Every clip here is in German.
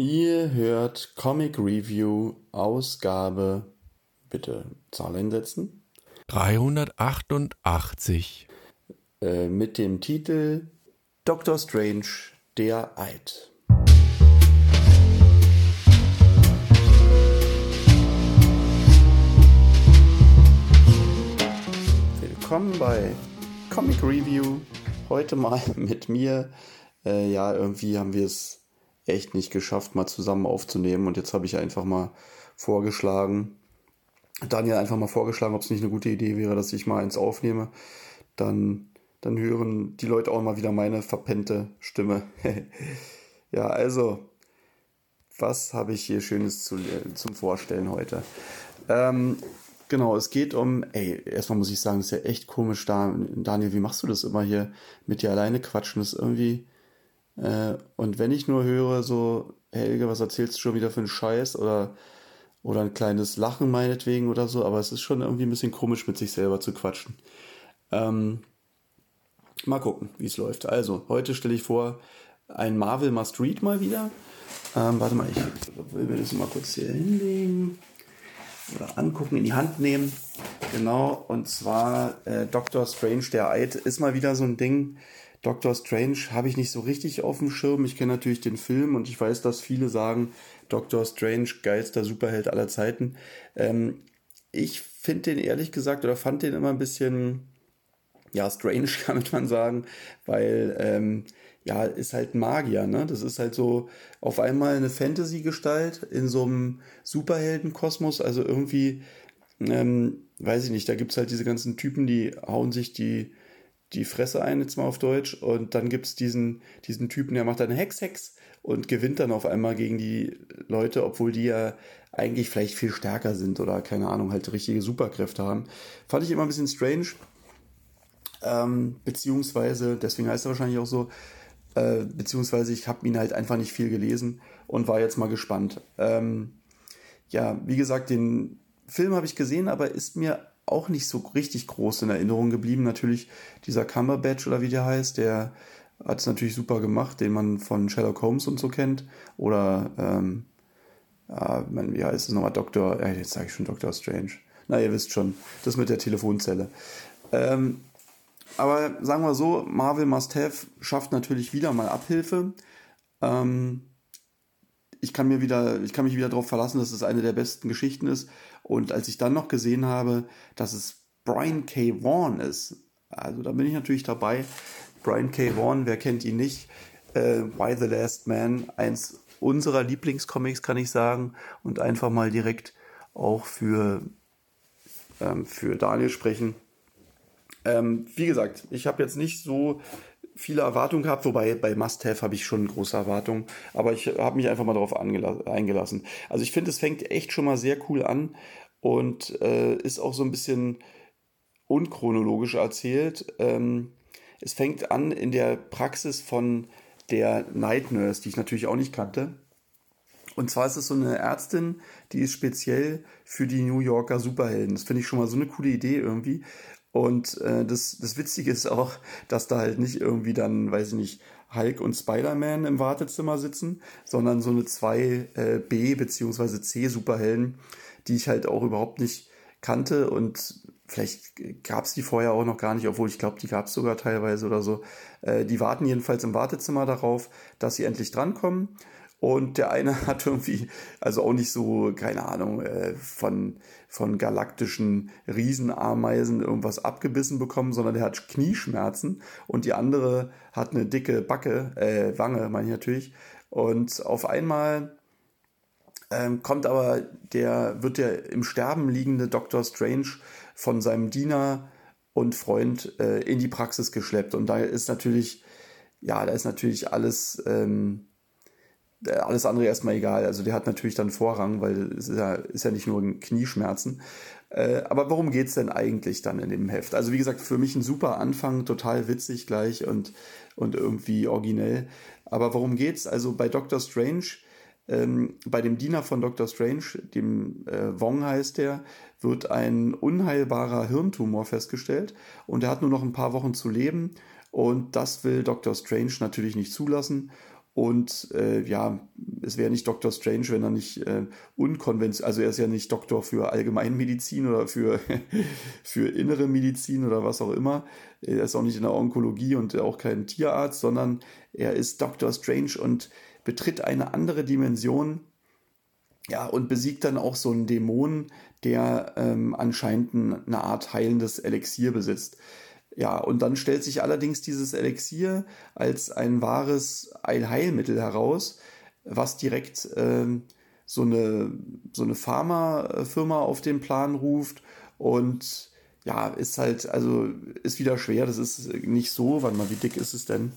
Ihr hört Comic Review Ausgabe, bitte Zahl einsetzen, 388. äh, mit dem Titel Doctor Strange, der Eid. Willkommen bei Comic Review. Heute mal mit mir. Äh, ja, irgendwie haben wir es echt nicht geschafft, mal zusammen aufzunehmen. Und jetzt habe ich einfach mal vorgeschlagen, Daniel einfach mal vorgeschlagen, ob es nicht eine gute Idee wäre, dass ich mal eins aufnehme. Dann, dann hören die Leute auch mal wieder meine verpennte Stimme. ja, also, was habe ich hier Schönes zu, zum Vorstellen heute? Ähm, genau, es geht um, ey, erstmal muss ich sagen, ist ja echt komisch da. Daniel, wie machst du das immer hier mit dir alleine quatschen? Das ist irgendwie, äh, und wenn ich nur höre, so, Helge, was erzählst du schon wieder für einen Scheiß? Oder, oder ein kleines Lachen meinetwegen oder so, aber es ist schon irgendwie ein bisschen komisch, mit sich selber zu quatschen. Ähm, mal gucken, wie es läuft. Also, heute stelle ich vor, ein Marvel Must Read mal wieder. Ähm, warte mal, ich will mir das mal kurz hier hinlegen oder angucken, in die Hand nehmen. Genau, und zwar äh, Doctor Strange, der Eid, ist mal wieder so ein Ding. Doctor Strange habe ich nicht so richtig auf dem Schirm. Ich kenne natürlich den Film und ich weiß, dass viele sagen, Doctor Strange, geilster Superheld aller Zeiten. Ähm, ich finde den ehrlich gesagt oder fand den immer ein bisschen, ja, strange, kann man sagen, weil, ähm, ja, ist halt Magier, ne? Das ist halt so auf einmal eine Fantasy-Gestalt in so einem Superheldenkosmos, also irgendwie, ähm, weiß ich nicht, da gibt es halt diese ganzen Typen, die hauen sich die, die Fresse ein, jetzt mal auf Deutsch, und dann gibt es diesen, diesen Typen, der macht dann Hex, Hex und gewinnt dann auf einmal gegen die Leute, obwohl die ja eigentlich vielleicht viel stärker sind oder keine Ahnung, halt richtige Superkräfte haben. Fand ich immer ein bisschen strange. Ähm, beziehungsweise, deswegen heißt er wahrscheinlich auch so, äh, beziehungsweise ich habe ihn halt einfach nicht viel gelesen und war jetzt mal gespannt. Ähm, ja, wie gesagt, den Film habe ich gesehen, aber ist mir auch nicht so richtig groß in Erinnerung geblieben. Natürlich dieser Cumberbatch oder wie der heißt, der hat es natürlich super gemacht, den man von Sherlock Holmes und so kennt. Oder, ähm, man, wie heißt es nochmal, Doktor, äh, jetzt sage ich schon Doktor Strange. Na, ihr wisst schon, das mit der Telefonzelle. Ähm, aber sagen wir so, Marvel Must Have schafft natürlich wieder mal Abhilfe. Ähm, ich kann mir wieder, ich kann mich wieder darauf verlassen, dass es eine der besten Geschichten ist. Und als ich dann noch gesehen habe, dass es Brian K. Vaughan ist, also da bin ich natürlich dabei. Brian K. Vaughan, wer kennt ihn nicht? Äh, Why the Last Man, eins unserer Lieblingscomics, kann ich sagen. Und einfach mal direkt auch für, ähm, für Daniel sprechen. Ähm, wie gesagt, ich habe jetzt nicht so viele Erwartungen gehabt, wobei bei Must Have habe ich schon große Erwartungen, aber ich habe mich einfach mal darauf eingelassen. Also ich finde, es fängt echt schon mal sehr cool an und äh, ist auch so ein bisschen unchronologisch erzählt. Ähm, es fängt an in der Praxis von der Night Nurse, die ich natürlich auch nicht kannte. Und zwar ist es so eine Ärztin, die ist speziell für die New Yorker Superhelden. Das finde ich schon mal so eine coole Idee irgendwie. Und äh, das, das Witzige ist auch, dass da halt nicht irgendwie dann, weiß ich nicht, Hulk und Spider-Man im Wartezimmer sitzen, sondern so eine zwei äh, B- bzw. C-Superhelden, die ich halt auch überhaupt nicht kannte und vielleicht gab es die vorher auch noch gar nicht, obwohl ich glaube, die gab es sogar teilweise oder so. Äh, die warten jedenfalls im Wartezimmer darauf, dass sie endlich drankommen. Und der eine hat irgendwie, also auch nicht so, keine Ahnung, äh, von, von galaktischen Riesenameisen irgendwas abgebissen bekommen, sondern der hat Knieschmerzen. Und die andere hat eine dicke Backe, äh, Wange, meine ich natürlich. Und auf einmal ähm, kommt aber der, wird der im Sterben liegende Dr. Strange von seinem Diener und Freund äh, in die Praxis geschleppt. Und da ist natürlich, ja, da ist natürlich alles, ähm, alles andere erstmal egal. Also der hat natürlich dann Vorrang, weil es ist ja, ist ja nicht nur Knieschmerzen. Äh, aber worum geht's denn eigentlich dann in dem Heft? Also wie gesagt, für mich ein super Anfang, total witzig gleich und, und irgendwie originell. Aber worum geht's? Also bei Doctor Strange, ähm, bei dem Diener von Doctor Strange, dem äh, Wong heißt der, wird ein unheilbarer Hirntumor festgestellt und er hat nur noch ein paar Wochen zu leben und das will Doctor Strange natürlich nicht zulassen und äh, ja, es wäre nicht Dr. Strange, wenn er nicht äh, unkonventionell, also er ist ja nicht Doktor für Allgemeinmedizin oder für, für innere Medizin oder was auch immer. Er ist auch nicht in der Onkologie und auch kein Tierarzt, sondern er ist Dr. Strange und betritt eine andere Dimension. Ja, und besiegt dann auch so einen Dämon, der ähm, anscheinend eine Art heilendes Elixier besitzt. Ja, und dann stellt sich allerdings dieses Elixier als ein wahres Heilmittel heraus, was direkt ähm, so eine, so eine Pharmafirma auf den Plan ruft und ja, ist halt, also ist wieder schwer. Das ist nicht so, warte mal, wie dick ist es denn?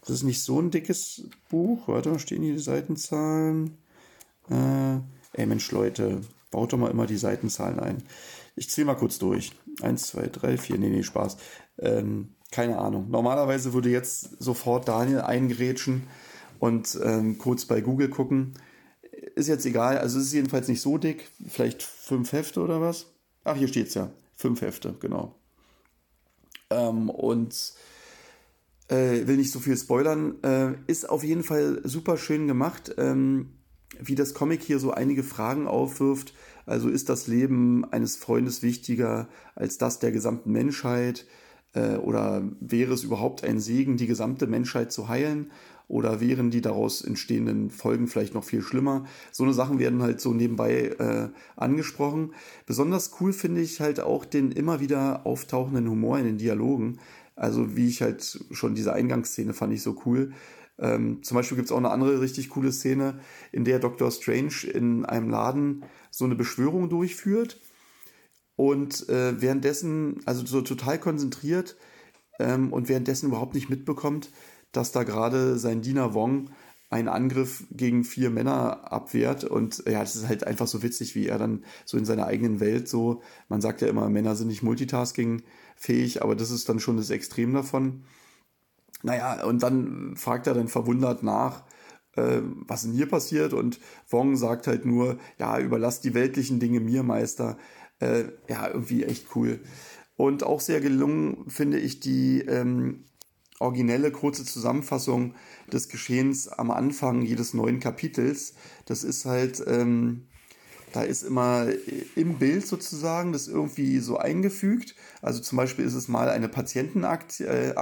Das ist nicht so ein dickes Buch. Warte, stehen hier die Seitenzahlen? Äh, ey Mensch, Leute, baut doch mal immer die Seitenzahlen ein. Ich zähle mal kurz durch. Eins, zwei, drei, vier. Nee, nee, Spaß. Ähm, keine Ahnung. Normalerweise würde jetzt sofort Daniel eingerätschen und ähm, kurz bei Google gucken. Ist jetzt egal. Also es ist jedenfalls nicht so dick. Vielleicht fünf Hefte oder was? Ach, hier steht es ja. Fünf Hefte, genau. Ähm, und äh, will nicht so viel spoilern. Äh, ist auf jeden Fall super schön gemacht. Ähm, wie das Comic hier so einige Fragen aufwirft. Also ist das Leben eines Freundes wichtiger als das der gesamten Menschheit? Äh, oder wäre es überhaupt ein Segen, die gesamte Menschheit zu heilen? Oder wären die daraus entstehenden Folgen vielleicht noch viel schlimmer? So eine Sachen werden halt so nebenbei äh, angesprochen. Besonders cool finde ich halt auch den immer wieder auftauchenden Humor in den Dialogen. Also wie ich halt schon diese Eingangsszene fand ich so cool. Ähm, zum Beispiel gibt es auch eine andere richtig coole Szene, in der Dr. Strange in einem Laden so eine Beschwörung durchführt und äh, währenddessen, also so total konzentriert ähm, und währenddessen überhaupt nicht mitbekommt, dass da gerade sein Diener Wong einen Angriff gegen vier Männer abwehrt und ja, es ist halt einfach so witzig, wie er dann so in seiner eigenen Welt so, man sagt ja immer, Männer sind nicht multitasking fähig, aber das ist dann schon das Extrem davon. Naja, und dann fragt er dann verwundert nach, äh, was denn hier passiert und Wong sagt halt nur, ja, überlass die weltlichen Dinge mir, Meister. Äh, ja, irgendwie echt cool. Und auch sehr gelungen finde ich die ähm, originelle kurze Zusammenfassung des Geschehens am Anfang jedes neuen Kapitels. Das ist halt, ähm, da ist immer im Bild sozusagen das irgendwie so eingefügt. Also zum Beispiel ist es mal eine Patientenakte, äh,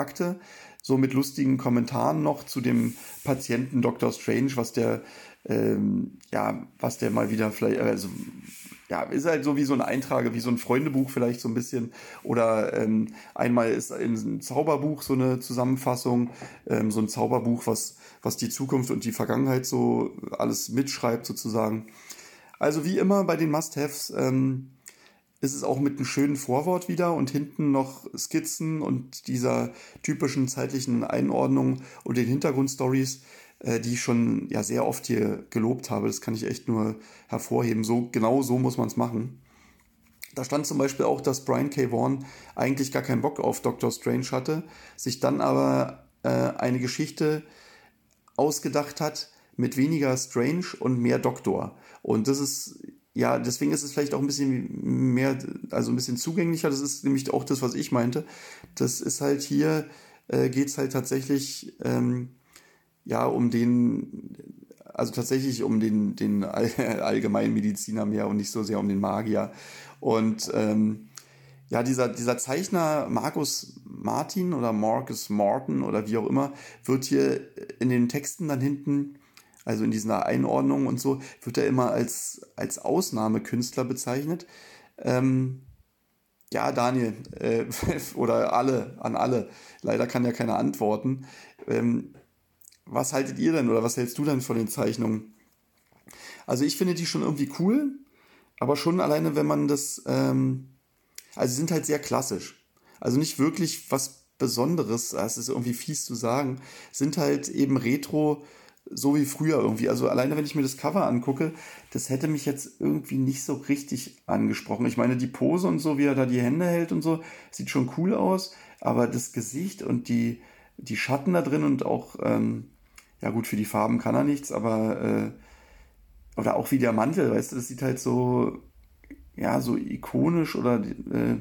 so mit lustigen Kommentaren noch zu dem Patienten Dr. Strange, was der, ähm, ja, was der mal wieder vielleicht, also ja, ist halt so wie so ein Eintrage, wie so ein Freundebuch vielleicht so ein bisschen. Oder ähm, einmal ist in einem Zauberbuch so eine Zusammenfassung, ähm, so ein Zauberbuch, was, was die Zukunft und die Vergangenheit so alles mitschreibt sozusagen. Also wie immer bei den Must-Haves ähm, ist es auch mit einem schönen Vorwort wieder und hinten noch Skizzen und dieser typischen zeitlichen Einordnung und den Hintergrundstories, äh, die ich schon ja sehr oft hier gelobt habe. Das kann ich echt nur hervorheben. So genau so muss man es machen. Da stand zum Beispiel auch, dass Brian K. Vaughan eigentlich gar keinen Bock auf Doctor Strange hatte, sich dann aber äh, eine Geschichte ausgedacht hat mit weniger Strange und mehr Doktor. Und das ist ja, deswegen ist es vielleicht auch ein bisschen mehr, also ein bisschen zugänglicher. Das ist nämlich auch das, was ich meinte. Das ist halt hier, äh, geht es halt tatsächlich, ähm, ja, um den, also tatsächlich um den, den All Allgemeinmediziner mehr und nicht so sehr um den Magier. Und ähm, ja, dieser, dieser Zeichner Markus Martin oder Marcus Morton oder wie auch immer, wird hier in den Texten dann hinten also in dieser Einordnung und so, wird er immer als, als Ausnahmekünstler bezeichnet. Ähm, ja, Daniel, äh, oder alle, an alle. Leider kann ja keiner antworten. Ähm, was haltet ihr denn oder was hältst du denn von den Zeichnungen? Also ich finde die schon irgendwie cool, aber schon alleine, wenn man das, ähm, also sind halt sehr klassisch. Also nicht wirklich was Besonderes, das ist irgendwie fies zu sagen, sind halt eben Retro- so wie früher irgendwie. Also alleine wenn ich mir das Cover angucke, das hätte mich jetzt irgendwie nicht so richtig angesprochen. Ich meine, die Pose und so, wie er da die Hände hält und so, sieht schon cool aus, aber das Gesicht und die, die Schatten da drin und auch, ähm, ja gut, für die Farben kann er nichts, aber äh, oder auch wie der Mantel, weißt du, das sieht halt so, ja, so ikonisch oder äh,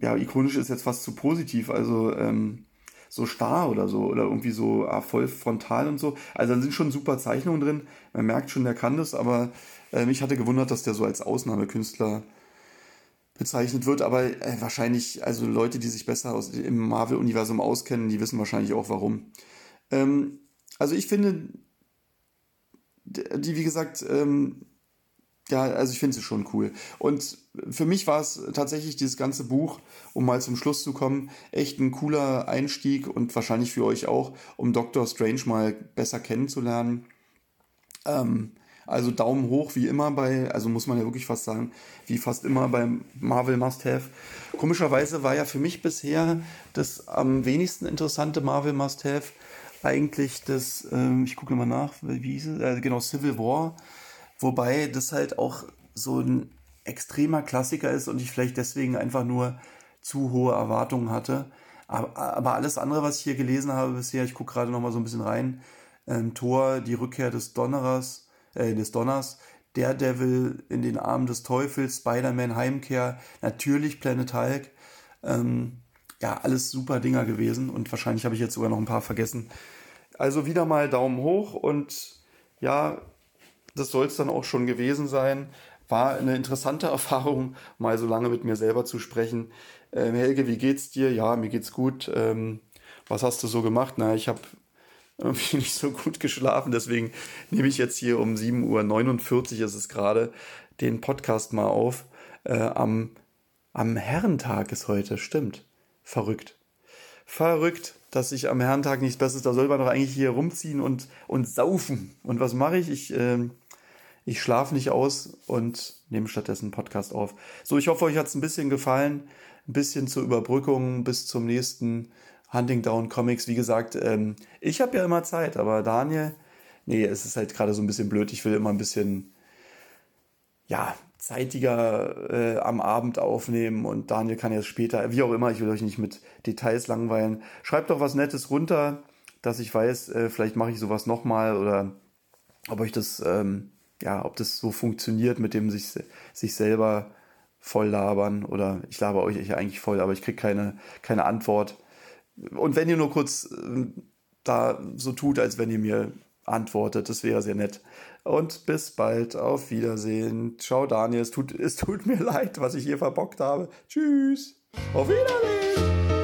ja, ikonisch ist jetzt fast zu positiv, also ähm, so starr oder so oder irgendwie so ah, voll frontal und so. Also da sind schon super Zeichnungen drin. Man merkt schon, der kann das, aber äh, mich hatte gewundert, dass der so als Ausnahmekünstler bezeichnet wird, aber äh, wahrscheinlich, also Leute, die sich besser aus, im Marvel-Universum auskennen, die wissen wahrscheinlich auch warum. Ähm, also ich finde, die, wie gesagt, ähm, ja, also ich finde sie schon cool. Und für mich war es tatsächlich dieses ganze Buch, um mal zum Schluss zu kommen, echt ein cooler Einstieg und wahrscheinlich für euch auch, um Doctor Strange mal besser kennenzulernen. Ähm, also Daumen hoch, wie immer bei, also muss man ja wirklich fast sagen, wie fast immer beim Marvel Must Have. Komischerweise war ja für mich bisher das am wenigsten interessante Marvel Must Have eigentlich das, ähm, ich gucke mal nach, wie hieß es, äh, genau, Civil War Wobei das halt auch so ein extremer Klassiker ist und ich vielleicht deswegen einfach nur zu hohe Erwartungen hatte. Aber, aber alles andere, was ich hier gelesen habe bisher, ich gucke gerade noch mal so ein bisschen rein, ähm, Thor, die Rückkehr des Donnerers, äh, des Donners, Daredevil in den Armen des Teufels, Spider-Man Heimkehr, natürlich Planet Hulk. Ähm, ja, alles super Dinger gewesen und wahrscheinlich habe ich jetzt sogar noch ein paar vergessen. Also wieder mal Daumen hoch und ja, das soll es dann auch schon gewesen sein. War eine interessante Erfahrung, mal so lange mit mir selber zu sprechen. Ähm, Helge, wie geht's dir? Ja, mir geht's gut. Ähm, was hast du so gemacht? Na, ich habe irgendwie nicht so gut geschlafen, deswegen nehme ich jetzt hier um 7.49 Uhr ist es gerade den Podcast mal auf. Äh, am, am Herrentag ist heute, stimmt. Verrückt. Verrückt, dass ich am Herrentag nichts Besseres, da soll man doch eigentlich hier rumziehen und, und saufen. Und was mache ich? Ich äh, ich schlafe nicht aus und nehme stattdessen einen Podcast auf. So, ich hoffe, euch hat es ein bisschen gefallen. Ein bisschen zur Überbrückung bis zum nächsten Hunting Down Comics. Wie gesagt, ähm, ich habe ja immer Zeit, aber Daniel, nee, es ist halt gerade so ein bisschen blöd. Ich will immer ein bisschen, ja, zeitiger äh, am Abend aufnehmen und Daniel kann jetzt später, wie auch immer, ich will euch nicht mit Details langweilen. Schreibt doch was Nettes runter, dass ich weiß, äh, vielleicht mache ich sowas nochmal oder ob euch das ähm, ja, ob das so funktioniert mit dem sich, sich selber voll labern oder ich laber euch eigentlich voll, aber ich kriege keine, keine Antwort. Und wenn ihr nur kurz äh, da so tut, als wenn ihr mir antwortet, das wäre sehr nett. Und bis bald, auf Wiedersehen. Ciao Daniel, es tut, es tut mir leid, was ich hier verbockt habe. Tschüss, auf Wiedersehen.